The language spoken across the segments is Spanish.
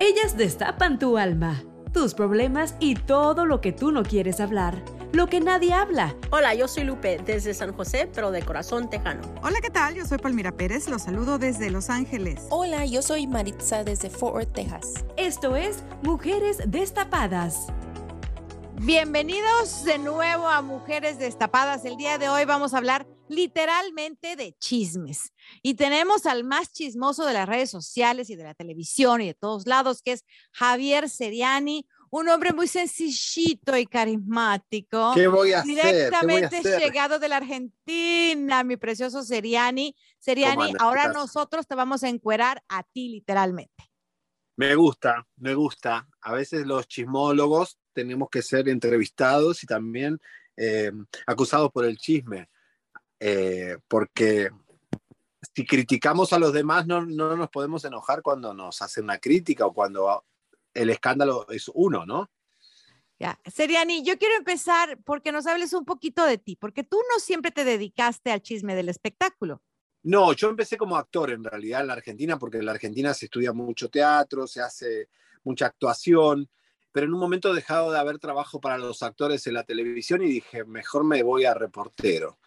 Ellas destapan tu alma, tus problemas y todo lo que tú no quieres hablar, lo que nadie habla. Hola, yo soy Lupe desde San José, pero de corazón tejano. Hola, ¿qué tal? Yo soy Palmira Pérez, los saludo desde Los Ángeles. Hola, yo soy Maritza desde Fort Worth, Texas. Esto es Mujeres Destapadas. Bienvenidos de nuevo a Mujeres Destapadas. El día de hoy vamos a hablar literalmente de chismes. Y tenemos al más chismoso de las redes sociales y de la televisión y de todos lados, que es Javier Seriani, un hombre muy sencillito y carismático. ¿Qué voy a Directamente llegado de la Argentina, mi precioso Seriani. Seriani, ahora nosotros te vamos a encuerar a ti literalmente. Me gusta, me gusta. A veces los chismólogos tenemos que ser entrevistados y también eh, acusados por el chisme, eh, porque si criticamos a los demás no, no, nos podemos enojar cuando nos hacen una crítica o cuando el escándalo es uno, ¿no? Ya, Seriani, yo quiero empezar porque nos hables un poquito de ti, porque tú no siempre te dedicaste al chisme del espectáculo. No, yo empecé como actor en realidad en la Argentina, porque en la Argentina se estudia mucho teatro, se hace mucha actuación, pero en un momento he dejado de haber trabajo para los actores en la televisión y dije, mejor me voy a reportero.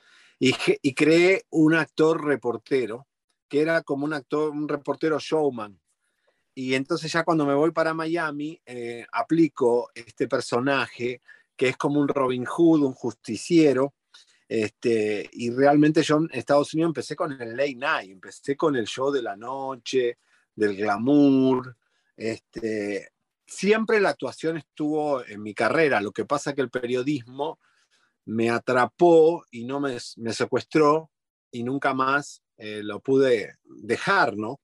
Y, y creé un actor reportero, que era como un actor, un reportero showman. Y entonces ya cuando me voy para Miami, eh, aplico este personaje que es como un Robin Hood, un justiciero. Este, y realmente yo en Estados Unidos empecé con el late night, empecé con el show de la noche, del glamour, este, siempre la actuación estuvo en mi carrera. Lo que pasa que el periodismo me atrapó y no me, secuestró y nunca más eh, lo pude dejar, ¿no?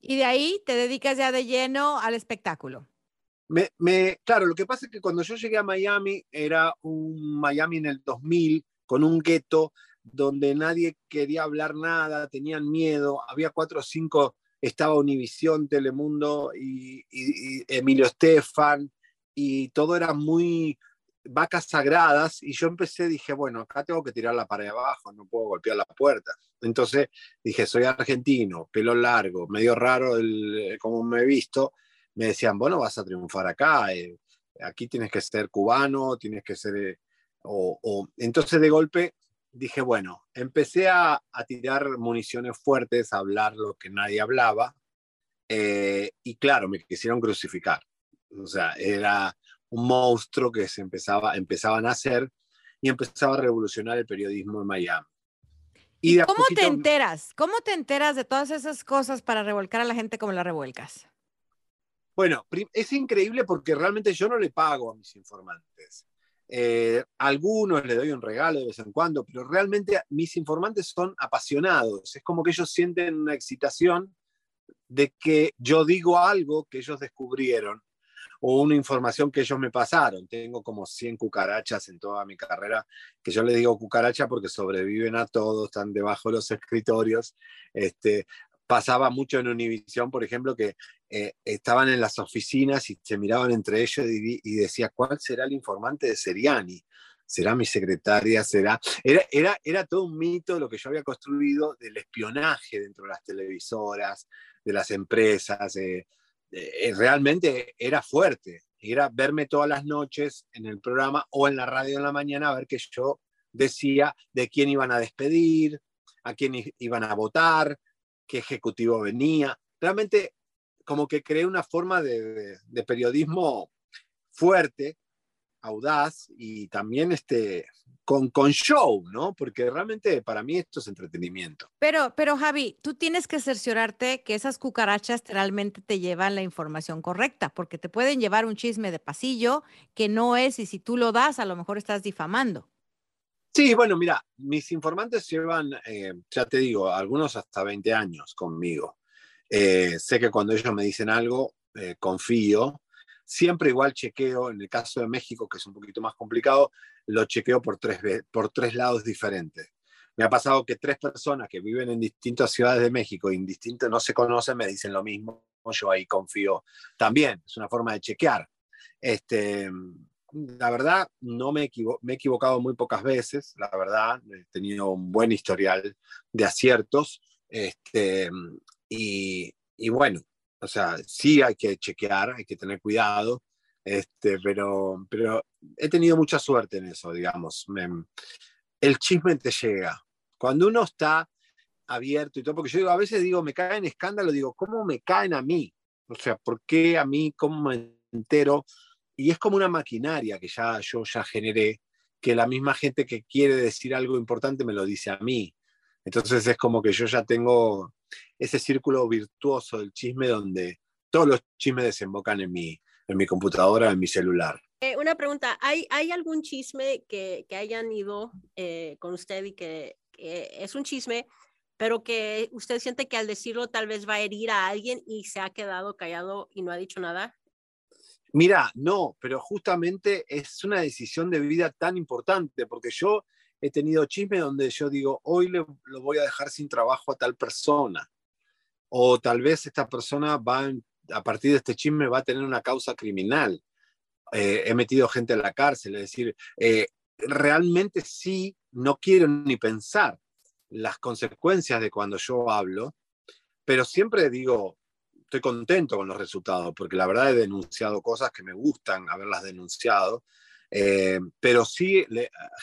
Y de ahí te dedicas ya de lleno al espectáculo. Me, me, claro, lo que pasa es que cuando yo llegué a Miami era un Miami en el 2000 con un gueto donde nadie quería hablar nada, tenían miedo, había cuatro o cinco estaba Univisión, Telemundo y, Emilio Estefan, y todo era muy vacas sagradas, y yo empecé, dije, bueno, acá tengo que tirar la pared abajo, no puedo golpear la puerta. Entonces dije, soy argentino, pelo largo, medio raro el, como me he visto, me decían, bueno, vas a triunfar acá, eh, aquí tienes que ser cubano, tienes que ser... Eh, o, entonces de golpe dije, bueno, empecé a, tirar municiones fuertes, a hablar lo que nadie hablaba, eh, y claro, me quisieron crucificar. O sea, era un monstruo que se empezaba, empezaban a hacer y empezaba a revolucionar el periodismo en Miami. ¿Y, cómo te enteras? ¿Cómo te enteras de todas esas cosas para revolcar a la gente como la revuelcas? Bueno, es increíble porque realmente yo no le pago a mis informantes. Eh, algunos le doy un regalo de vez en cuando, pero realmente mis informantes son apasionados. Es como que ellos sienten una excitación de que yo digo algo que ellos descubrieron o una información que ellos me pasaron. Tengo como 100 cucarachas en toda mi carrera, que yo le digo cucaracha porque sobreviven a todos, están debajo de los escritorios. Este, pasaba mucho en Univisión, por ejemplo, que eh, estaban en las oficinas y se miraban entre ellos y, decía, ¿cuál será el informante de Seriani? ¿Será mi secretaria? ¿Será? Era, era, era todo un mito lo que yo había construido del espionaje dentro de las televisoras, de las empresas. Eh, eh, realmente era fuerte. Era verme todas las noches en el programa o en la radio en la mañana a ver que yo decía de quién iban a despedir, a quién iban a votar, qué ejecutivo venía. Realmente como que creé una forma de, periodismo fuerte, audaz y también este, con, con show, ¿no? Porque realmente para mí esto es entretenimiento. Pero, pero Javi, tú tienes que cerciorarte que esas cucarachas realmente te llevan la información correcta, porque te pueden llevar un chisme de pasillo que no es y si tú lo das, a lo mejor estás difamando. Sí, bueno, mira, mis informantes llevan, eh, ya te digo, algunos hasta 20 años conmigo. Eh, sé que cuando ellos me dicen algo, eh, confío. Siempre igual chequeo, en el caso de México, que es un poquito más complicado, lo chequeo por tres, por tres lados diferentes. Me ha pasado que tres personas que viven en distintas ciudades de México, indistintos, no se conocen, me dicen lo mismo. Yo ahí confío también. Es una forma de chequear. Este, la verdad, no me, he equivocado muy pocas veces, la verdad, he tenido un buen historial de aciertos. Este, y, bueno, O sea, sí hay que chequear, hay que tener cuidado, este, pero, pero he tenido mucha suerte en eso, digamos. el chisme te llega. Cuando uno está abierto y todo, porque yo digo, a veces digo, me caen escándalo, digo, ¿cómo me caen a mí? O sea, ¿por qué a mí? ¿Cómo me entero? Y es como una maquinaria que ya yo ya generé, que la misma gente que quiere decir algo importante me lo dice a mí. Entonces es como que yo ya tengo ese círculo virtuoso del chisme donde todos los chismes desembocan en mi, en mi computadora, en mi celular. Eh, una pregunta, ¿hay, ¿hay algún chisme que, que hayan ido eh, con usted y que, es un chisme, pero que usted siente que al decirlo tal vez va a herir a alguien y se ha quedado callado y no ha dicho nada? Mira, no, pero justamente es una decisión de vida tan importante, porque yo he tenido chisme donde yo digo, hoy le, lo voy a dejar sin trabajo a tal persona, o tal vez esta persona va, a partir de este chisme va a tener una causa criminal. Eh, he metido gente en la cárcel, es decir, eh, realmente sí, no quiero ni pensar las consecuencias de cuando yo hablo, pero siempre digo, estoy contento con los resultados, porque la verdad he denunciado cosas que me gustan haberlas denunciado, eh, pero sí,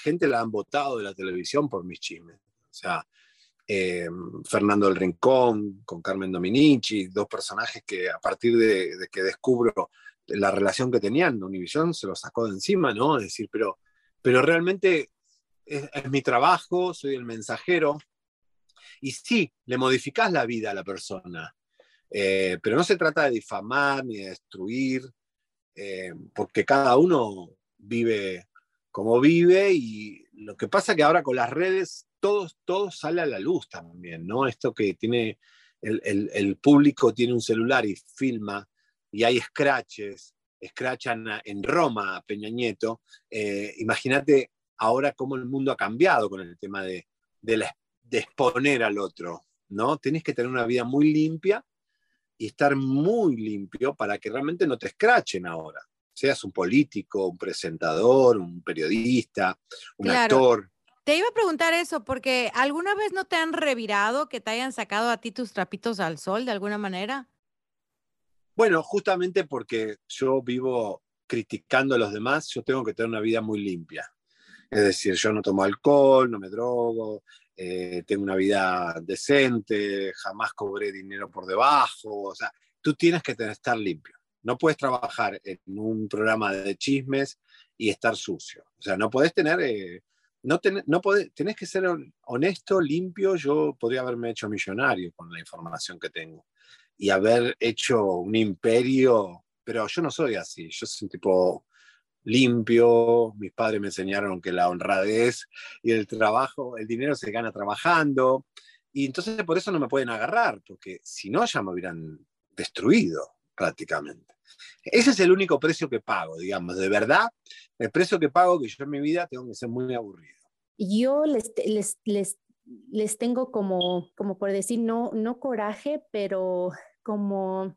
gente la han votado de la televisión por mis chismes. O sea, eh, Fernando del Rincón, con Carmen Dominici, dos personajes que a partir de, que descubro la relación que tenían, Univision se lo sacó de encima, ¿no? Es decir, pero, pero realmente es, es mi trabajo, soy el mensajero, y sí, le modificás la vida a la persona. Eh, pero no se trata de difamar ni de destruir, eh, porque cada uno vive como vive y lo que pasa que ahora con las redes todo, todo sale a la luz también, ¿no? Esto que tiene el, público tiene un celular y filma y hay scratches, scratchan en Roma a Peña Nieto. Eh, imagínate ahora cómo el mundo ha cambiado con el tema de, de, exponer al otro, ¿no? Tienes que tener una vida muy limpia y estar muy limpio para que realmente no te escrachen ahora. Seas un político, un presentador, un periodista, un actor. Te iba a preguntar eso, porque ¿alguna vez no te han revirado que te hayan sacado a ti tus trapitos al sol de alguna manera? Bueno, justamente porque yo vivo criticando a los demás, yo tengo que tener una vida muy limpia. Es decir, yo no tomo alcohol, no me drogo, eh, tengo una vida decente, jamás cobré dinero por debajo, o sea, tú tienes que tener, estar limpio. No puedes trabajar en un programa de chismes y estar sucio. O sea, no puedes tener, eh, no, no podés, tenés que ser honesto, limpio. Yo podría haberme hecho millonario con la información que tengo y haber hecho un imperio, pero yo no soy así. Yo soy un tipo limpio, mis padres me enseñaron que la honradez y el trabajo, el dinero se gana trabajando, y entonces por eso no me pueden agarrar, porque si no ya me hubieran destruido prácticamente. Ese es el único precio que pago, digamos, de verdad, el precio que pago que yo en mi vida tengo que ser muy aburrido. Yo les, les, les, les tengo como, como por decir, no, no coraje, pero como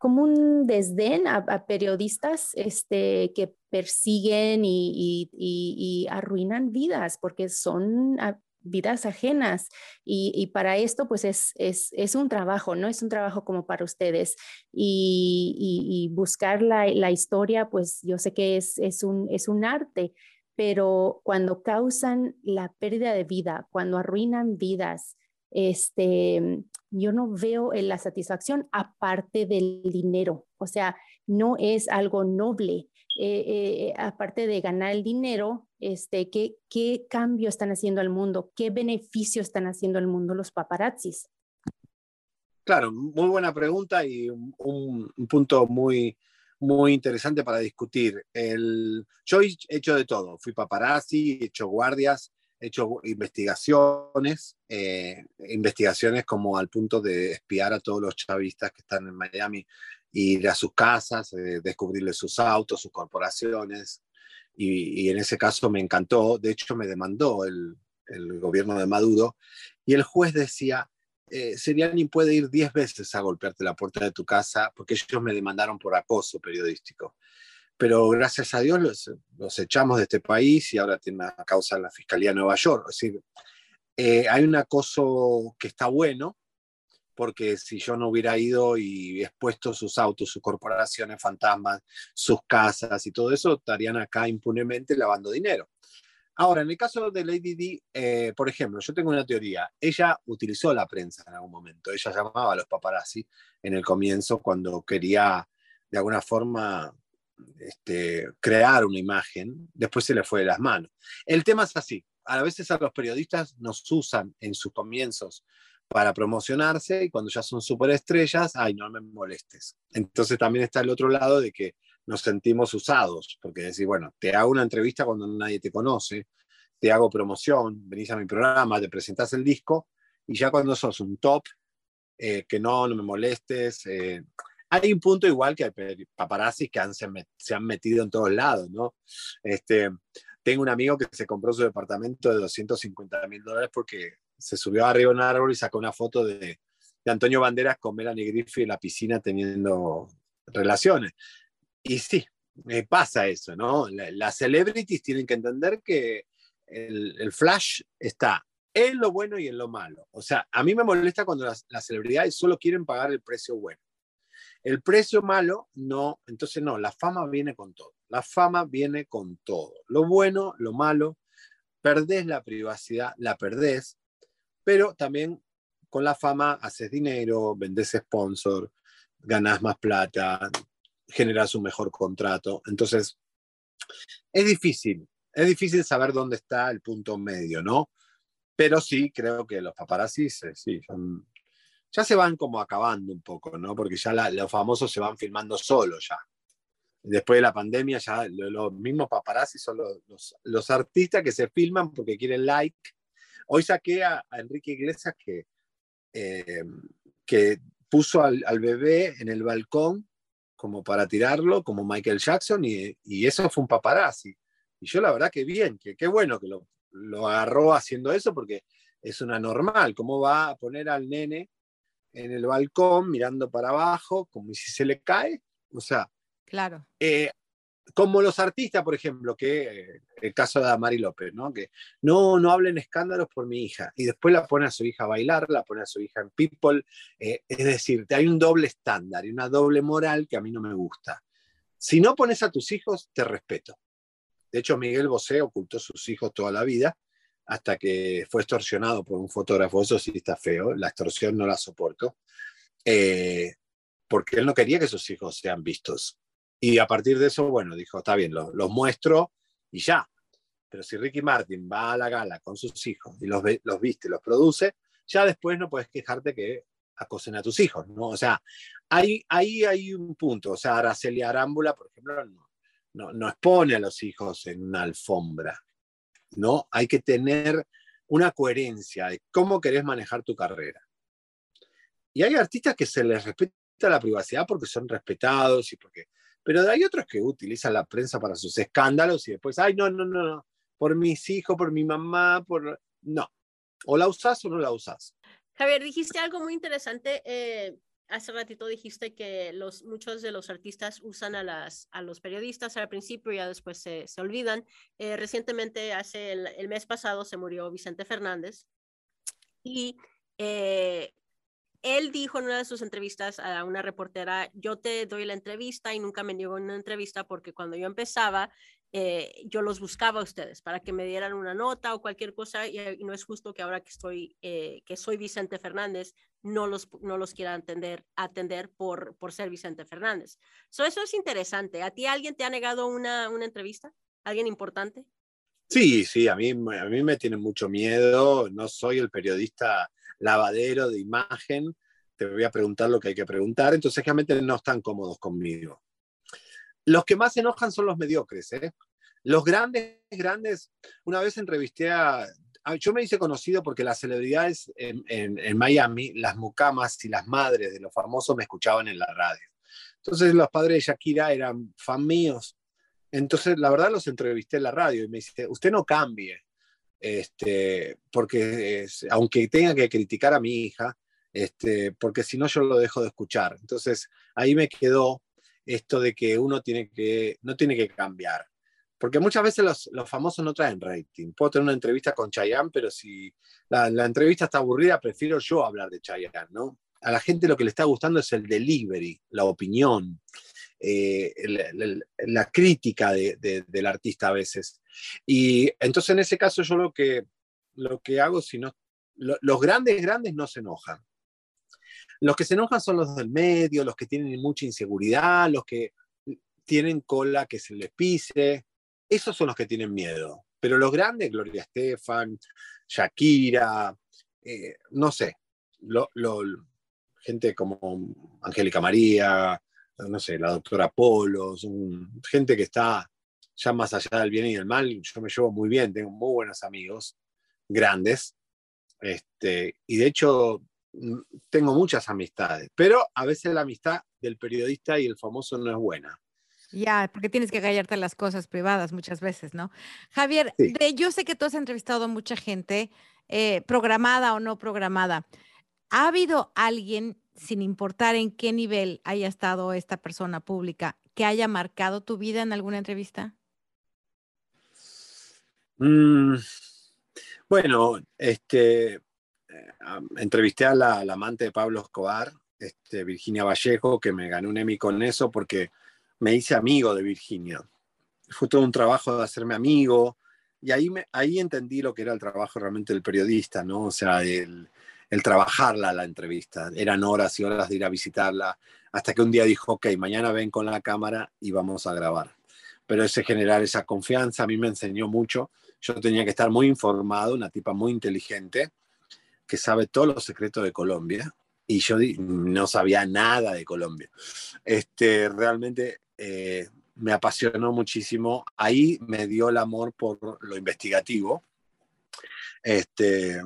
como un desdén a, periodistas este, que persiguen y, arruinan vidas porque son vidas ajenas y, para esto pues es, es, un trabajo, ¿no? Es un trabajo como para ustedes y, buscar la, la, historia pues yo sé que es, es, un, es un arte, pero cuando causan la pérdida de vida, cuando arruinan vidas, este, yo no veo la satisfacción aparte del dinero. O sea, no es algo noble. Eh, eh, aparte de ganar el dinero, este, ¿qué, ¿qué cambio están haciendo al mundo? ¿Qué beneficio están haciendo al mundo los paparazzis? Claro, muy buena pregunta y un, punto muy, muy interesante para discutir. El, yo he hecho de todo, fui paparazzi, he hecho guardias, he hecho investigaciones, eh, investigaciones como al punto de espiar a todos los chavistas que están en Miami, ir a sus casas, eh, descubrirles sus autos, sus corporaciones, y, en ese caso me encantó, de hecho me demandó el, gobierno de Maduro, y el juez decía, eh, Seriani puede ir 10 veces a golpearte la puerta de tu casa porque ellos me demandaron por acoso periodístico pero gracias a Dios los, echamos de este país y ahora tiene una causa en la Fiscalía de Nueva York. Es decir, eh, hay un acoso que está bueno, porque si yo no hubiera ido y expuesto sus autos, sus corporaciones fantasmas, sus casas y todo eso, estarían acá impunemente lavando dinero. Ahora, en el caso de Lady Di, eh, por ejemplo, yo tengo una teoría. Ella utilizó la prensa en algún momento. Ella llamaba a los paparazzi en el comienzo cuando quería, de alguna forma, este, crear una imagen. Después se le fue de las manos. El tema es así. A veces a los periodistas nos usan en sus comienzos para promocionarse y cuando ya son superestrellas, ay, no me molestes. Entonces también está el otro lado de que nos sentimos usados, porque decir, bueno, te hago una entrevista cuando nadie te conoce, te hago promoción, venís a mi programa, te presentas el disco y ya cuando sos un top, eh, que no, no me molestes. Eh, hay un punto igual que hay paparazzis que han, se, se, han metido en todos lados, ¿no? Este, tengo un amigo que se compró su departamento de 250 mil dólares porque se subió arriba a un árbol y sacó una foto de, Antonio Banderas con Melanie Griffith en la piscina teniendo relaciones. Y sí, me pasa eso, ¿no? Las celebrities tienen que entender que el, flash está en lo bueno y en lo malo. O sea, a mí me molesta cuando las, las, celebridades solo quieren pagar el precio bueno. El precio malo, no, entonces no, la fama viene con todo. La fama viene con todo. Lo bueno, lo malo, perdés la privacidad, la perdés, pero también con la fama haces dinero, vendes sponsor, ganas más plata, generas un mejor contrato. Entonces, es difícil, es difícil saber dónde está el punto medio, ¿no? Pero sí, creo que los paparazzis, eh, sí, ya se van como acabando un poco, ¿no? Porque ya los famosos se van filmando solos ya. Después de la pandemia, ya los mismos paparazzis son los, los artistas que se filman porque quieren like Hoy saqué a, Enrique Iglesias que, eh, que puso al, bebé en el balcón como para tirarlo, como Michael Jackson, y, eso fue un paparazzi. Y yo la verdad que bien, que qué bueno que lo, lo agarró haciendo eso, porque es una normal. ¿Cómo va a poner al nene en el balcón mirando para abajo, como si se le cae? O sea, claro. Eh, como los artistas, por ejemplo, que eh, el caso de Amari López, ¿no? Que no, no hablen escándalos por mi hija. Y después la pone a su hija a bailar, la pone a su hija en People. Eh, es decir, hay un doble estándar y una doble moral que a mí no me gusta. Si no pones a tus hijos, te respeto. De hecho, Miguel Bosé ocultó a sus hijos toda la vida hasta que fue extorsionado por un fotógrafo. Eso sí está feo, la extorsión no la soporto. Porque él no quería que sus hijos sean vistos. Y a partir de eso, bueno, dijo, está bien, los muestro y ya. Pero si Ricky Martin va a la gala con sus hijos y los, los viste, los produce, ya después no puedes quejarte que acosen a tus hijos, ¿no? O sea, ahí, ahí hay un punto. O sea, Araceli Arámbula, por ejemplo, no, no, expone a los hijos en una alfombra, ¿no? Hay que tener una coherencia de cómo querés manejar tu carrera. Y hay artistas que se les respeta la privacidad porque son respetados y porque pero hay otros que utilizan la prensa para sus escándalos y después, ay, no, no, no, no, por mis hijos, por mi mamá, por... No, o la usás o no la usás. Javier, dijiste algo muy interesante. Eh, hace ratito dijiste que muchos de los artistas usan a, los periodistas al principio y ya después se, olvidan. Eh, recientemente, hace el, el, mes pasado, se murió Vicente Fernández y eh, él dijo en una de sus entrevistas a una reportera, yo te doy la entrevista y nunca me niego en una entrevista porque cuando yo empezaba, eh, yo los buscaba a ustedes para que me dieran una nota o cualquier cosa y, no es justo que ahora que estoy, eh, que soy Vicente Fernández, no los, no los quiera atender, atender por, por ser Vicente Fernández. So, eso es interesante. ¿A ti alguien te ha negado una, una entrevista? ¿Alguien importante? Sí, sí, a mí, a mí me tiene mucho miedo. No soy el periodista lavadero de imagen, te voy a preguntar lo que hay que preguntar, entonces realmente no están cómodos conmigo. Los que más se enojan son los mediocres, ¿eh? Los grandes, grandes, una vez entrevisté a, yo me hice conocido porque las celebridades en, en, Miami, las mucamas y las madres de los famosos me escuchaban en la radio. Entonces los padres de Shakira eran fan míos. Entonces, la verdad, los entrevisté en la radio y me dice, usted no cambie, este, porque aunque tenga que criticar a mi hija, este, porque si no yo lo dejo de escuchar. Entonces ahí me quedó esto de que uno tiene que, no tiene que cambiar. Porque muchas veces los, los famosos no traen rating. Puedo tener una entrevista con Chayanne, pero si la, la, entrevista está aburrida, prefiero yo hablar de Chayanne, ¿no? a la gente lo que le está gustando es el delivery, la opinión, eh, la, crítica del artista a veces. Y entonces en ese caso yo lo que, lo que hago, si no, los grandes, grandes no se enojan. Los que se enojan son los del medio, los que tienen mucha inseguridad, los que tienen cola que se les pise. Esos son los que tienen miedo. Pero los grandes, Gloria Estefan, Shakira, eh, no sé, gente como Angélica María, no sé, la doctora Polo, gente que está ya más allá del bien y del mal. Yo me llevo muy bien, tengo muy buenos amigos, grandes, este, y de hecho mm, tengo muchas amistades, pero a veces la amistad del periodista y el famoso no es buena. Ya, porque tienes que callarte las cosas privadas muchas veces, ¿no? Javier, yo sé que tú has entrevistado a mucha gente, eh, programada o no programada. ¿Ha habido alguien, sin importar en qué nivel haya estado esta persona pública, que haya marcado tu vida en alguna entrevista? Mm, bueno, este, eh, entrevisté a la, amante de Pablo Escobar, este, Virginia Vallejo, que me ganó un Emmy con eso porque me hice amigo de Virginia. Fue todo un trabajo de hacerme amigo y ahí, ahí entendí lo que era el trabajo realmente del periodista, ¿no? O sea, el, el trabajarla la entrevista. Eran horas y horas de ir a visitarla, hasta que un día dijo, ok, mañana ven con la cámara y vamos a grabar. Pero ese generar esa confianza a mí me enseñó mucho. Yo tenía que estar muy informado, una tipa muy inteligente, que sabe todos los secretos de Colombia, y yo no sabía nada de Colombia. Este, realmente eh, me apasionó muchísimo. Ahí me dio el amor por lo investigativo. Este,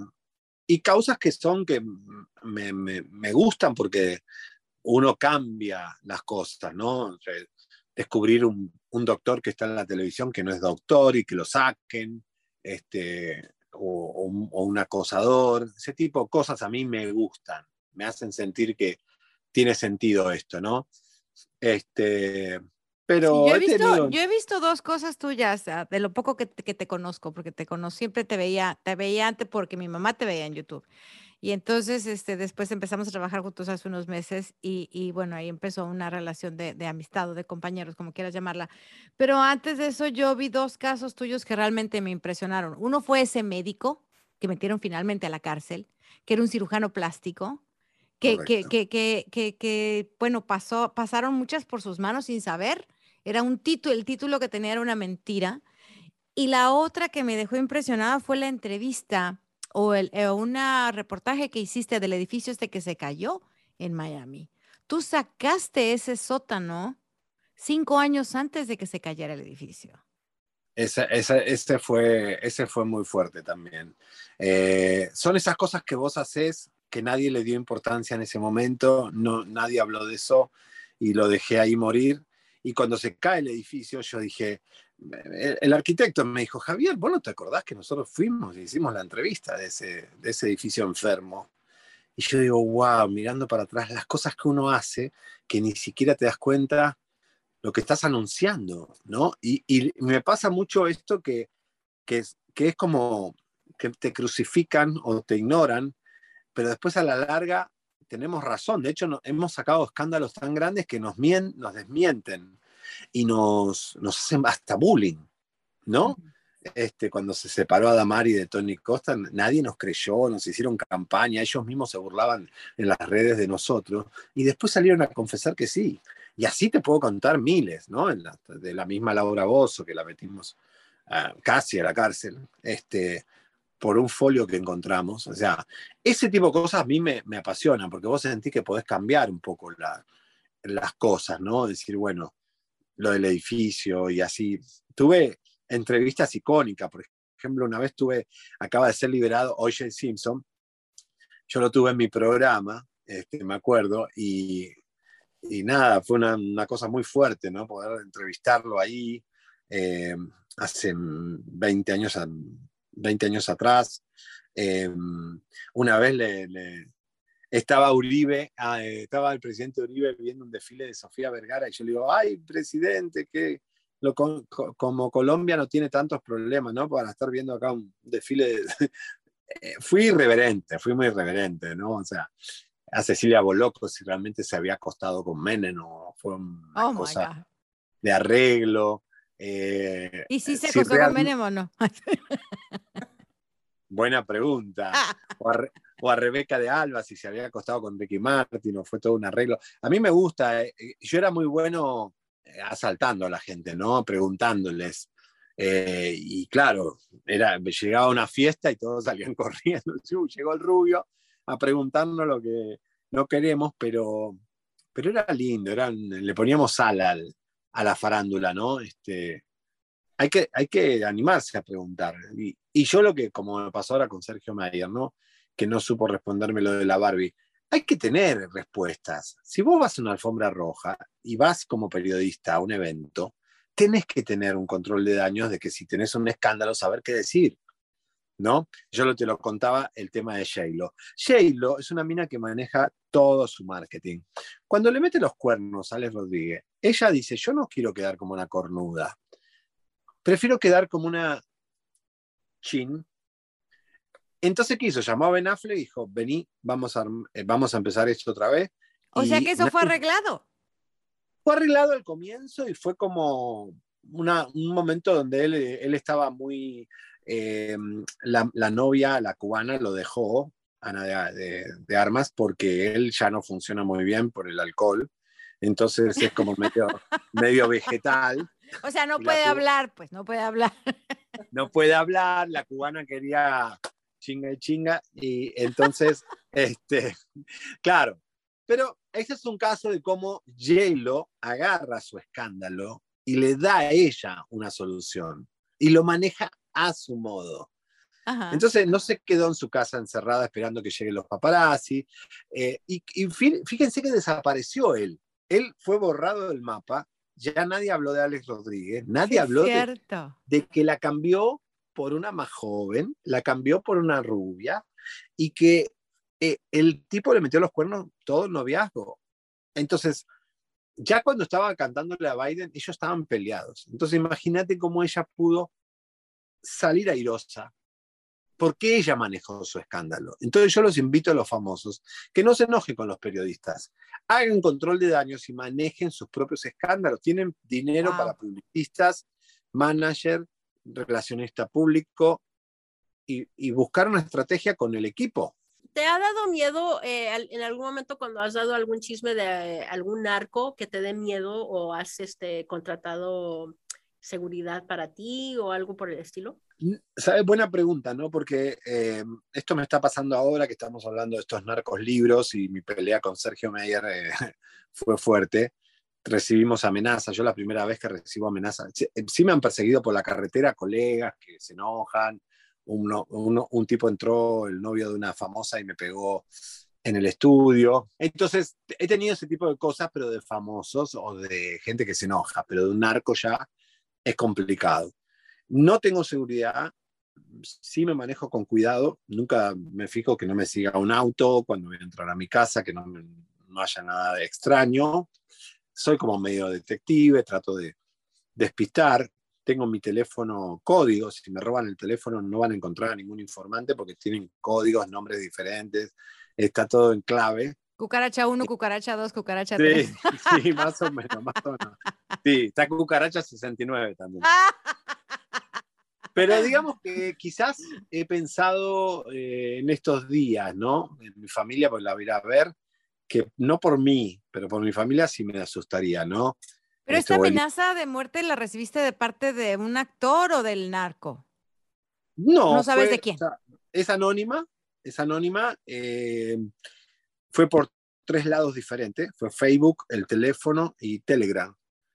y causas que son que me, me, gustan porque uno cambia las cosas, ¿no? descubrir un, un, doctor que está en la televisión que no es doctor y que lo saquen, este, o, o, un acosador, ese tipo de cosas a mí me gustan, me hacen sentir que tiene sentido esto, ¿no? Este, pero yo, he visto, yo he visto dos cosas tuyas, de lo poco que, que te conozco, porque te conozco, siempre te veía, te veía antes porque mi mamá te veía en YouTube. Y entonces, este, después empezamos a trabajar juntos hace unos meses y, y bueno, ahí empezó una relación de, de, amistad o de compañeros, como quieras llamarla. Pero antes de eso, yo vi dos casos tuyos que realmente me impresionaron. Uno fue ese médico que metieron finalmente a la cárcel, que era un cirujano plástico, que, que, que, que, que, bueno, pasó, pasaron muchas por sus manos sin saber era un título, el título que tenía era una mentira. Y la otra que me dejó impresionada fue la entrevista o el eh, una reportaje que hiciste del edificio este que se cayó en Miami. Tú sacaste ese sótano cinco años antes de que se cayera el edificio. Ese, ese, fue, ese fue muy fuerte también. Eh, son esas cosas que vos haces que nadie le dio importancia en ese momento, no, nadie habló de eso y lo dejé ahí morir. Y cuando se cae el edificio, yo dije, el, arquitecto me dijo, Javier, ¿vos no te acordás que nosotros fuimos y hicimos la entrevista de ese, de ese edificio enfermo? Y yo digo, wow, mirando para atrás, las cosas que uno hace que ni siquiera te das cuenta lo que estás anunciando, ¿no? Y, y me pasa mucho esto que, que, es, que es como que te crucifican o te ignoran, pero después a la larga tenemos razón. De hecho, hemos sacado escándalos tan grandes que nos, nos desmienten y nos, nos hacen hasta bullying, ¿no? Este, cuando se separó a Damari de Tony Costa, nadie nos creyó, nos hicieron campaña, ellos mismos se burlaban en las redes de nosotros y después salieron a confesar que sí. Y así te puedo contar miles, ¿no? de la misma Laura Bozo, que la metimos ah, casi a la cárcel. Este, por un folio que encontramos. O sea, ese tipo de cosas a mí me, me apasionan, porque vos sentís que podés cambiar un poco las cosas, ¿no? Decir, bueno, lo del edificio y así. Tuve entrevistas icónicas, por ejemplo, una vez tuve, acaba de ser liberado O.J. Simpson, yo lo tuve en mi programa, este, me acuerdo, y, nada, fue una, una, cosa muy fuerte, ¿no? Poder entrevistarlo ahí eh, hace 20 años, 20 años atrás. Em, una vez le, estaba Uribe, ah, eh, estaba el presidente Uribe viendo un desfile de Sofía Vergara y yo le digo, ay, presidente, que lo, como Colombia no tiene tantos problemas, ¿no? Para estar viendo acá un desfile. De, eh, fui irreverente, fui muy irreverente, ¿no? O sea, a Cecilia Boloco si realmente se había acostado con Menem o fue una Oh cosa de arreglo. Eh, ¿Y si se si acostó con Menem o no? Buena pregunta. O a, Re- o a Rebeca de Alba, si se había acostado con Ricky Martin, o fue todo un arreglo. A mí me gusta, eh, eh, yo era muy bueno asaltando a la gente, ¿no? Preguntándoles. Eh, y claro, era, llegaba una fiesta y todos salían corriendo. "Uy, llegó el rubio a preguntarnos lo que no queremos, pero, pero era lindo, eran, le poníamos sal al- a la farándula, ¿no? Este, hay que, hay que animarse a preguntar. Y, y yo lo que, como me pasó ahora con Sergio Mayer, ¿no? Que no supo responderme lo de la Barbie. Hay que tener respuestas. Si vos vas a una alfombra roja y vas como periodista a un evento, tenés que tener un control de daños de que si tenés un escándalo, saber qué decir. ¿No? Yo lo, te lo contaba el tema de J-Lo. J-Lo es una mina que maneja todo su marketing. Cuando le mete los cuernos a Alex Rodríguez, ella dice, yo no quiero quedar como una cornuda. Prefiero quedar como una chin. Entonces, ¿qué hizo? Llamó a Ben Affleck y dijo, vení, vamos a, eh, vamos a empezar esto otra vez. O sea que eso fue arreglado. fue arreglado al comienzo y fue como una- un momento donde él, él estaba muy... eh, la, la novia, la cubana, lo dejó, Ana de, de- de Armas, porque él ya no funciona muy bien por el alcohol. Entonces es como medio, medio vegetal. O sea, no puede hablar, pues no puede hablar. no puede hablar, la cubana quería chinga y chinga, y entonces, este, claro, pero ese es un caso de cómo J-Lo agarra su escándalo y le da a ella una solución y lo maneja a su modo. Ajá. Entonces no se quedó en su casa encerrada esperando que lleguen los paparazzi. eh, y y fí- fíjense que desapareció él. Él fue borrado del mapa. Ya nadie habló de Alex Rodríguez, nadie Sí, habló de, de que la cambió por una más joven, la cambió por una rubia y que eh, el tipo le metió los cuernos todo el noviazgo. Entonces, ya cuando estaba cantándole a Biden, ellos estaban peleados. Entonces, imagínate cómo ella pudo salir airosa. porque ella manejó su escándalo? Entonces yo los invito a los famosos que no se enojen con los periodistas, hagan control de daños y manejen sus propios escándalos. Tienen dinero Wow. para publicistas, manager, relacionista público y, y buscar una estrategia con el equipo. ¿Te ha dado miedo eh, en algún momento cuando has dado algún chisme de algún narco que te dé miedo o has este, contratado seguridad para ti o algo por el estilo? ¿Sabes? Buena pregunta, ¿no? Porque eh, esto me está pasando ahora que estamos hablando de estos narcos libros y mi pelea con Sergio Meyer eh, fue fuerte. Recibimos amenazas. Yo la primera vez que recibo amenazas, sí, eh, sí me han perseguido por la carretera colegas que se enojan. Uno- uno- un tipo entró, el novio de una famosa, y me pegó en el estudio. Entonces, he tenido ese tipo de cosas, pero de famosos o de gente que se enoja, pero de un narco ya es complicado. No tengo seguridad, sí me manejo con cuidado, nunca me fijo que no me siga un auto cuando voy a entrar a mi casa, que no, no haya nada de extraño. Soy como medio detective, trato de despistar. Tengo mi teléfono código, si me roban el teléfono no van a encontrar a ningún informante porque tienen códigos, nombres diferentes, está todo en clave. Cucaracha 1, cucaracha 2, cucaracha Sí, 3. sí, más o menos, más o menos. Sí, está Cucaracha 69 también. Pero digamos que quizás he pensado eh, en estos días, ¿no? En mi familia, pues la voy a ver, que no por mí, pero por mi familia sí me asustaría, ¿no? Pero Este, esta amenaza de muerte la recibiste de parte de un actor o del narco. No, No sabes fue- de quién. o sea, es anónima, es anónima. eh, fue por tres lados diferentes. Fue Facebook, el teléfono y Telegram.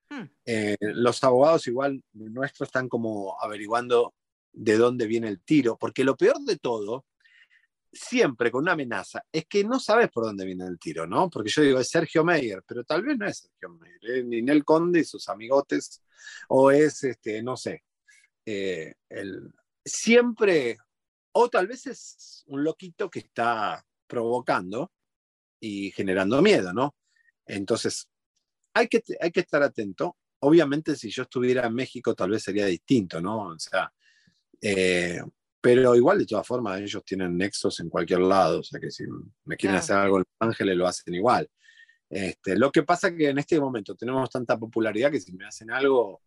Hmm. Eh, los abogados igual nuestros están como averiguando de dónde viene el tiro, porque lo peor de todo, siempre con una amenaza, es que no sabes por dónde viene el tiro, ¿no? Porque yo digo, es Sergio Meyer, pero tal vez no es Sergio Meyer, es Ninel Conde y sus amigotes, o es, este, no sé, eh, el, siempre, o tal vez es un loquito que está provocando y generando miedo, ¿no? Entonces, hay que, hay que estar atento. Obviamente, si yo estuviera en México, tal vez sería distinto, ¿no? O sea, eh, pero igual de todas formas ellos tienen nexos en cualquier lado, o sea que si me quieren hacer algo en Los Ángeles lo hacen igual. Este, lo que pasa que en este momento tenemos tanta popularidad que si me hacen algo,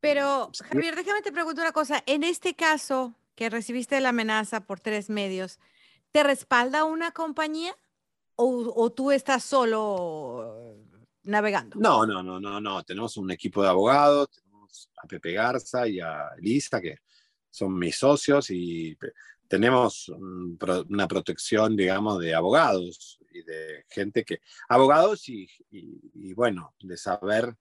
Pero. Javier, déjame te pregunto una cosa. En este caso, que recibiste la amenaza por tres medios, ¿te respalda una compañía o, o tú estás solo eh, navegando? no, no, no, no, no, tenemos un equipo de abogados, tenemos a Pepe Garza y a Elisa, que son mis socios, y tenemos una protección, digamos, de abogados y de gente que, abogados y, y- y, bueno, de saber,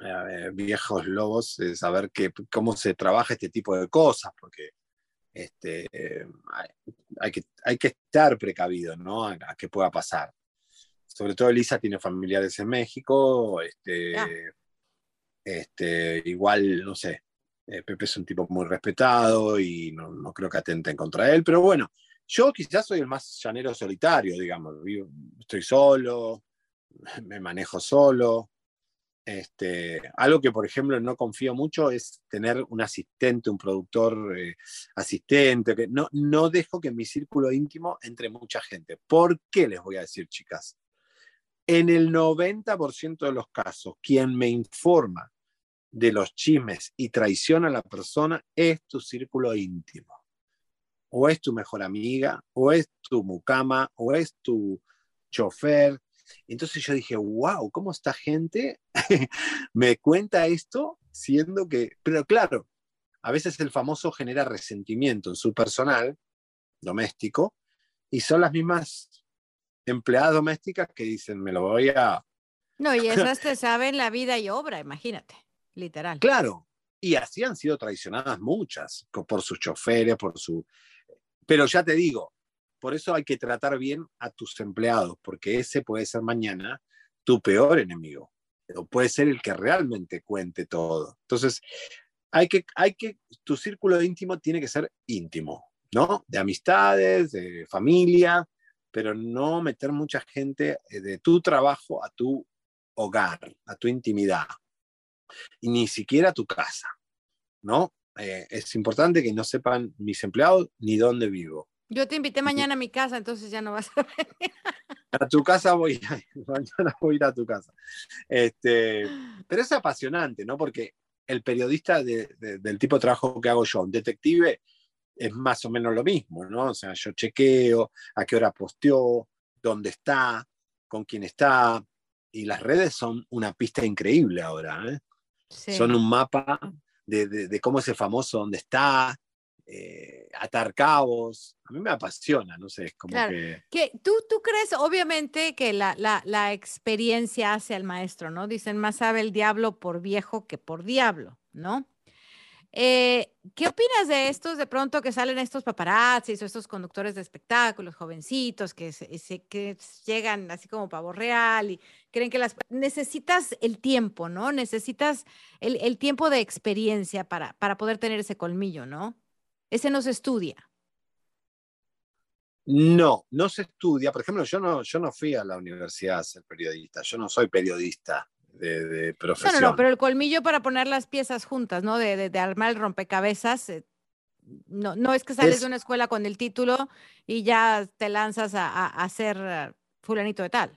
eh, viejos lobos, de saber que, cómo se trabaja este tipo de cosas, porque este, eh, hay, que, hay que estar precavido, ¿no? A, a que pueda pasar. Sobre todo Elisa tiene familiares en México, este, Ya. este, igual, no sé, eh, Pepe es un tipo muy respetado y no, no creo que atenten contra él, pero bueno, yo quizás soy el más llanero solitario, digamos, vivo- estoy solo, me manejo solo. Este, algo que, por ejemplo, no confío mucho es tener un asistente, un productor eh, asistente. Que no, no dejo que en mi círculo íntimo entre mucha gente. ¿Por qué les voy a decir, chicas? En el 90% de los casos, quien me informa de los chismes y traiciona a la persona es tu círculo íntimo. O es tu mejor amiga, o es tu mucama, o es tu chofer. Entonces yo dije, wow, ¿cómo esta gente me cuenta esto siendo que... Pero claro, a veces el famoso genera resentimiento en su personal doméstico y son las mismas empleadas domésticas que dicen, me lo voy a... No, y esas te saben la vida y obra, imagínate, literal. Claro, y así han sido traicionadas muchas, por sus choferes, por su... Pero ya te digo, por eso hay que tratar bien a tus empleados, porque ese puede ser mañana tu peor enemigo, o puede ser el que realmente cuente todo. Entonces, hay que, hay que, tu círculo íntimo tiene que ser íntimo, ¿no? De amistades, de familia, pero no meter mucha gente eh, de tu trabajo a tu hogar, a tu intimidad, y ni siquiera a tu casa, ¿no? Eh, es importante que no sepan mis empleados ni dónde vivo. Yo te invité mañana a mi casa, entonces ya no vas a ver. A tu casa voy a ir, mañana voy a ir a tu casa. Este, pero es apasionante, ¿no? Porque el periodista de- de- del tipo de trabajo que hago yo, un detective, es más o menos lo mismo, ¿no? O sea, yo chequeo a qué hora posteó, dónde está, con quién está, y las redes son una pista increíble ahora, ¿eh? Sí. Son un mapa de, de- de cómo ese famoso dónde está, eh, atar cabos. A mí me apasiona, no sé, es como Claro. que... Que tú, tú crees, obviamente, que la, la, la experiencia hace al maestro, ¿no? Dicen, más sabe el diablo por viejo que por diablo, ¿no? Eh, ¿Qué opinas de estos de pronto que salen estos paparazzis o estos conductores de espectáculos jovencitos que, se, se- que llegan así como pavo real y creen que las necesitas el tiempo, ¿no? Necesitas el, el tiempo de experiencia para, para poder tener ese colmillo, ¿no? Ese no se estudia. No, no se estudia. Por ejemplo, yo no, yo no fui a la universidad a ser periodista. Yo no soy periodista de, de No, profesión. no, no, pero el colmillo para poner las piezas juntas, ¿no? De, de, de armar el rompecabezas. eh, no, no es que sales Es- de una escuela con el título y ya te lanzas a, a, a ser eh, fulanito de tal.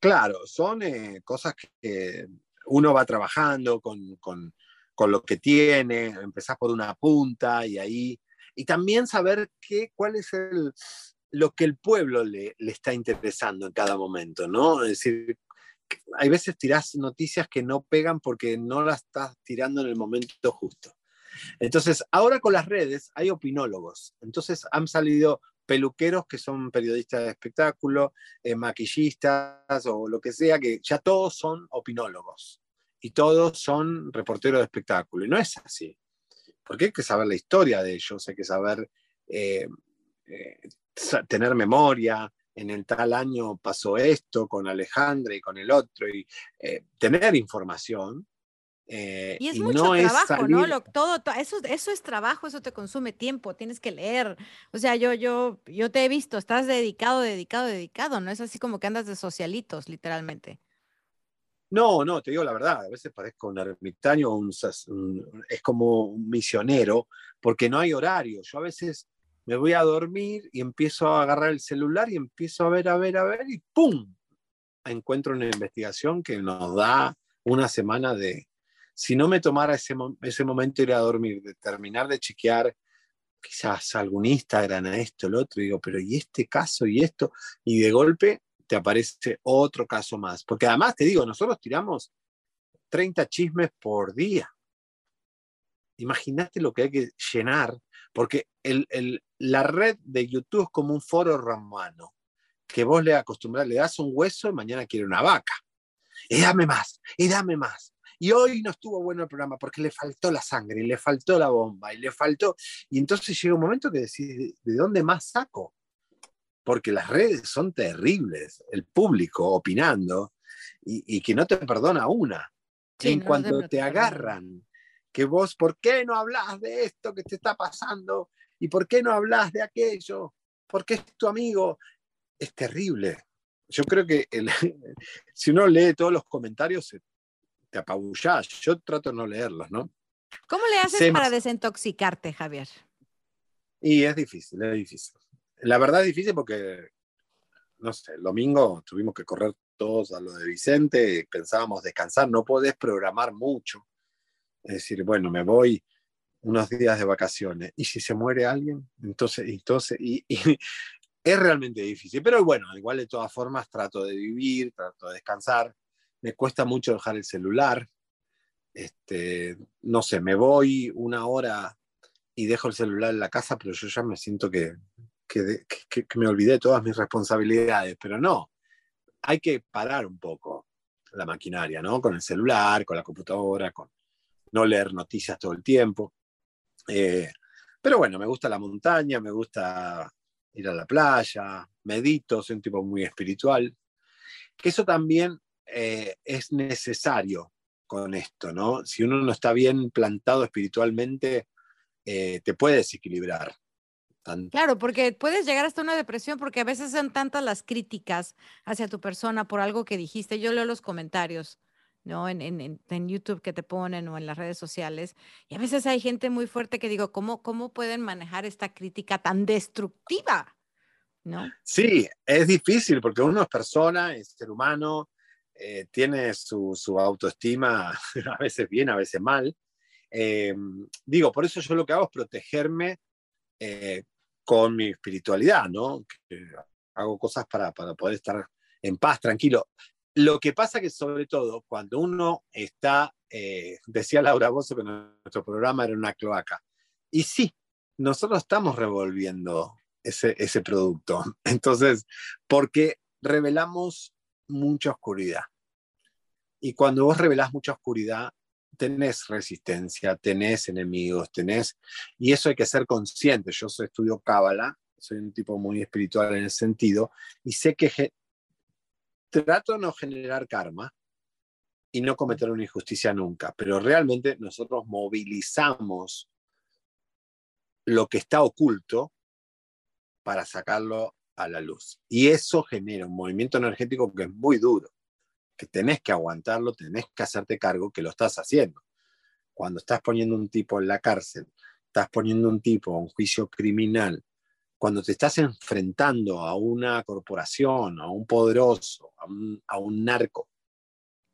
Claro, son eh, cosas que uno va trabajando con, con- con lo que tiene, empezás por una punta y ahí, y también saber qué, cuál es el, lo que el pueblo le, le está interesando en cada momento, ¿no? Es decir, hay veces tirás noticias que no pegan porque no las estás tirando en el momento justo. Entonces, ahora con las redes hay opinólogos, entonces han salido peluqueros que son periodistas de espectáculo, eh, maquillistas o lo que sea, que ya todos son opinólogos y todos son reporteros de espectáculo. Y no es así, porque hay que saber la historia de ellos, hay que saber eh, eh, tener memoria. En el tal año pasó esto con Alejandra y con el otro, y eh, tener información. eh, Y es y mucho no es trabajo, ¿no? Lo, todo, to- eso, eso es trabajo, eso te consume tiempo, tienes que leer. O sea, yo, yo, yo te he visto, estás dedicado, dedicado, dedicado, ¿no? Es así como que andas de socialitos, literalmente. No, no, te digo la verdad, a veces parezco un ermitaño, un, es como un misionero, porque no hay horario. Yo a veces me voy a dormir y empiezo a agarrar el celular y empiezo a ver, a ver, a ver, y ¡pum! Encuentro una investigación que nos da una semana de... Si no me tomara ese, ese momento ir a dormir, de terminar de chequear quizás algún Instagram, a esto, el otro, y digo, pero ¿y este caso y esto? Y de golpe aparece otro caso más. Porque además te digo, nosotros tiramos 30 chismes por día. Imagínate lo que hay que llenar, porque la red de YouTube es como un foro romano, que vos le acostumbras, le das un hueso y mañana quiere una vaca. Y dame más, y dame más. Y hoy no estuvo bueno el programa porque le faltó la sangre, y le faltó la bomba, y le faltó. Y entonces llega un momento que decís, ¿de dónde más saco? Porque las redes son terribles, el público opinando, y, que no te perdona una. en cuanto te, agarran, que vos, ¿por qué no hablas de esto que te está pasando? ¿Y por qué no hablas de aquello? Porque es tu amigo. Es terrible. Yo creo que si uno lee todos los comentarios, te apabullás. Yo trato de no leerlos, ¿no? ¿Cómo le haces para desintoxicarte, Javier? Y es difícil, es difícil. La verdad es difícil porque, no sé, el domingo tuvimos que correr todos a lo de Vicente, pensábamos descansar, no podés programar mucho. Es decir, bueno, me voy unos días de vacaciones. ¿Y si se muere alguien? Entonces, entonces y, es realmente difícil. Pero bueno, igual de todas formas trato de vivir, trato de descansar me cuesta mucho dejar el celular. Este, no sé, me voy una hora y dejo el celular en la casa, pero yo ya me siento que, que, me olvidé todas mis responsabilidades, pero no, hay que parar un poco la maquinaria, ¿no? Con el celular, con la computadora, con no leer noticias todo el tiempo. Eh, pero bueno, me gusta la montaña, me gusta ir a la playa, medito, soy un tipo muy espiritual. Que eso también eh, es necesario con esto, ¿no? Si uno no está bien plantado espiritualmente, eh, te puede desequilibrar. Claro, porque puedes llegar hasta una depresión porque a veces son tantas las críticas hacia tu persona por algo que dijiste. Yo leo los comentarios, ¿no? En, en, en, YouTube que te ponen o en las redes sociales. Y a veces hay gente muy fuerte que digo, ¿cómo, cómo pueden manejar esta crítica tan destructiva? ¿No? Sí, es difícil porque uno es persona, es ser humano, eh, tiene su, autoestima a veces bien, a veces mal. Eh, digo, por eso yo lo que hago es protegerme eh, con mi espiritualidad, ¿no? hago cosas para, para, poder estar en paz, tranquilo. Lo que pasa que sobre todo cuando uno está, decía Laura Bozo que nuestro programa era una cloaca, y sí, nosotros estamos revolviendo ese, ese producto. Entonces, porque revelamos mucha oscuridad. Y cuando vos revelás mucha oscuridad, tenés resistencia, tenés enemigos, tenés... Y eso hay que ser consciente. Yo soy, estudio Cábala, soy un tipo muy espiritual en ese sentido, y sé que trato de no generar karma y no cometer una injusticia nunca, pero realmente nosotros movilizamos lo que está oculto para sacarlo a la luz. Y eso genera un movimiento energético que es muy duro, que tenés que aguantarlo, tenés que hacerte cargo que lo estás haciendo. Cuando estás poniendo un tipo en la cárcel, estás poniendo un tipo a un juicio criminal, cuando te estás enfrentando a una corporación, a un poderoso, a un, narco,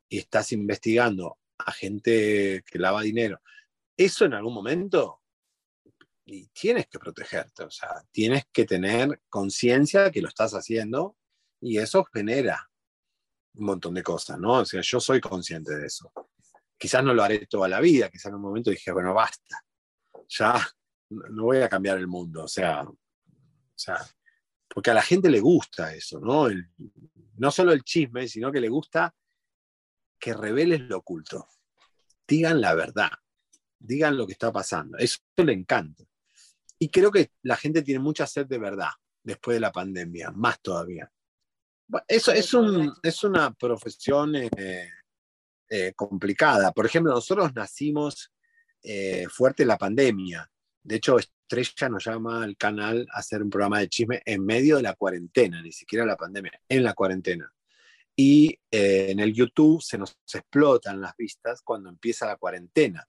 y estás investigando a gente que lava dinero, eso en algún momento tienes que protegerte, o sea, tienes que tener conciencia que lo estás haciendo y eso genera un montón de cosas, ¿no? O sea, yo soy consciente de eso. Quizás no lo haré toda la vida, quizás en un momento dije, bueno, basta, ya no voy a cambiar el mundo, o sea, o sea porque a la gente le gusta eso, ¿no? no solo el chisme, sino que le gusta que reveles lo oculto. Digan la verdad, digan lo que está pasando. Eso le encanta. Y creo que la gente tiene mucha sed de verdad después de la pandemia, más todavía. Eso es, un, es una profesión eh, eh, complicada. Por ejemplo, nosotros nacimos eh, fuerte la pandemia. De hecho, Estrella nos llama al canal a hacer un programa de chisme en medio de la cuarentena, ni siquiera la pandemia, en la cuarentena. y eh, en el YouTube se nos explotan las vistas cuando empieza la cuarentena.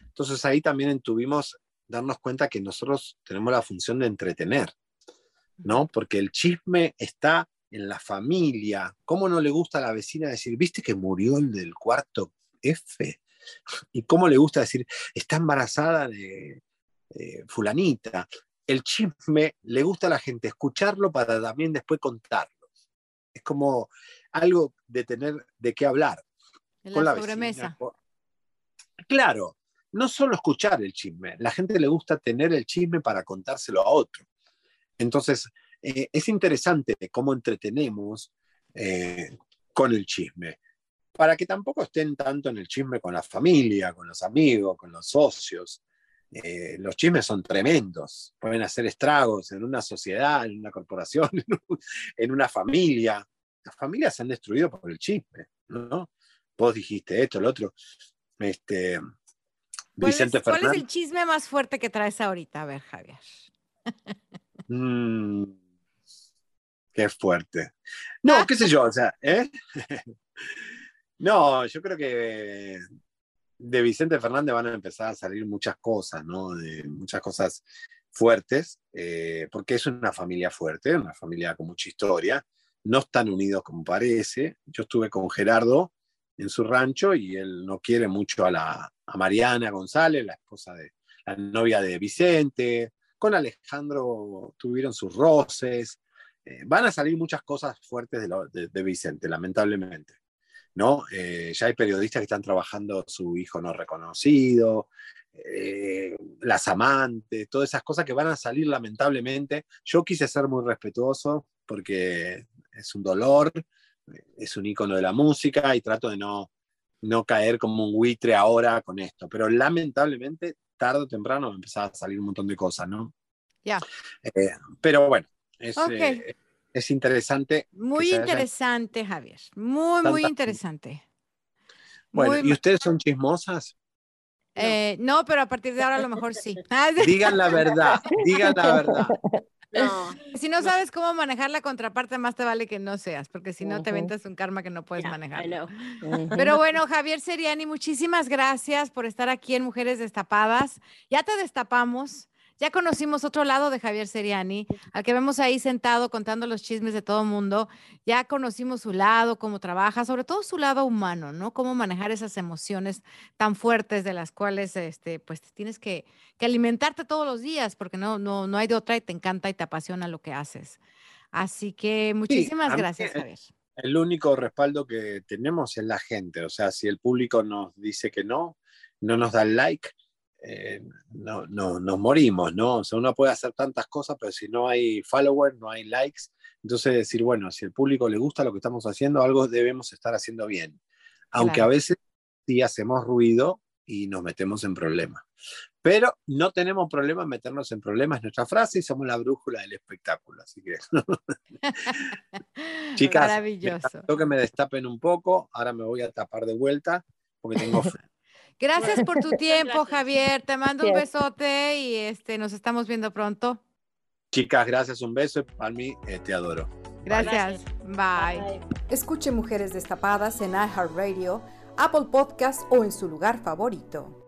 Entonces ahí también tuvimos darnos cuenta que nosotros tenemos la función de entretener, ¿no? Porque el chisme está en la familia. ¿Cómo no le gusta a la vecina decir, viste que murió el del cuarto F? ¿Y cómo le gusta decir, está embarazada de, fulanita? El chisme le gusta a la gente escucharlo para también después contarlo. Es como algo de tener de qué hablar. con la sobremesa. Claro, no solo escuchar el chisme, la gente le gusta tener el chisme para contárselo a otro. Entonces, eh, es interesante cómo entretenemos eh, con el chisme, para que tampoco estén tanto en el chisme con la familia, con los amigos, con los socios. Eh, los chismes son tremendos, pueden hacer estragos en una sociedad, en una corporación, en una familia. Las familias se han destruido por el chisme, ¿no? Vos dijiste esto, el otro. Este, Vicente Fernández. ¿Cuál es el chisme más fuerte que traes ahorita? A ver, Javier. Mm, qué fuerte. No, qué sé yo, o sea, ¿eh? no, yo creo que de Vicente Fernández van a empezar a salir muchas cosas, ¿no? De muchas cosas fuertes, eh, porque es una familia fuerte, una familia con mucha historia. No están unidos como parece. Yo estuve con Gerardo en su rancho y él no quiere mucho a, la, a Mariana González, la esposa de la novia de Vicente. Con Alejandro tuvieron sus roces. Eh, van a salir muchas cosas fuertes de, de, Vicente, lamentablemente. ¿no? Eh, ya hay periodistas que están trabajando su hijo no reconocido, eh, las amantes, todas esas cosas que van a salir lamentablemente. Yo quise ser muy respetuoso porque es un dolor, es un icono de la música y trato de no, no caer como un buitre ahora con esto, pero lamentablemente tarde o temprano empezaba a salir un montón de cosas, ¿no? Ya. Eh, pero bueno, es, eh, es interesante. Muy interesante, Javier. Muy, muy interesante. Bueno, ¿y ustedes son chismosas? Eh, no, pero a partir de ahora a lo mejor sí. digan la verdad, digan la verdad. Si no sabes cómo manejar la contraparte, más te vale que no seas, porque si no te ventas un karma que no puedes manejar. Pero bueno, Javier Seriani, muchísimas gracias por estar aquí en Mujeres Destapadas. Ya te destapamos. Ya conocimos otro lado de Javier Seriani, al que vemos ahí sentado contando los chismes de todo el mundo. Ya conocimos su lado, cómo trabaja, sobre todo su lado humano, ¿no? Cómo manejar esas emociones tan fuertes de las cuales, este, pues, tienes que, alimentarte todos los días, porque no, no, no hay de otra y te encanta y te apasiona lo que haces. Así que muchísimas gracias, Javier. El único respaldo que tenemos es la gente, o sea, si el público nos dice que no, no nos da el like, eh, no, no, nos morimos, ¿no? O sea, uno puede hacer tantas cosas, pero si no hay followers, no hay likes, entonces decir, bueno, si el público le gusta lo que estamos haciendo, algo debemos estar haciendo bien. Aunque a veces sí hacemos ruido y nos metemos en problemas. Pero no tenemos problema en meternos en problemas, es nuestra frase y somos la brújula del espectáculo. Así que, chicas, Maravilloso. que me destapen un poco, ahora me voy a tapar de vuelta porque tengo Gracias por tu tiempo, Javier. Te mando un besote y este, nos estamos viendo pronto. Chicas, gracias, un beso. Para mí, eh, te adoro. Gracias. Bye. Escuche Mujeres Destapadas en iHeartRadio, Apple Podcast o en su lugar favorito.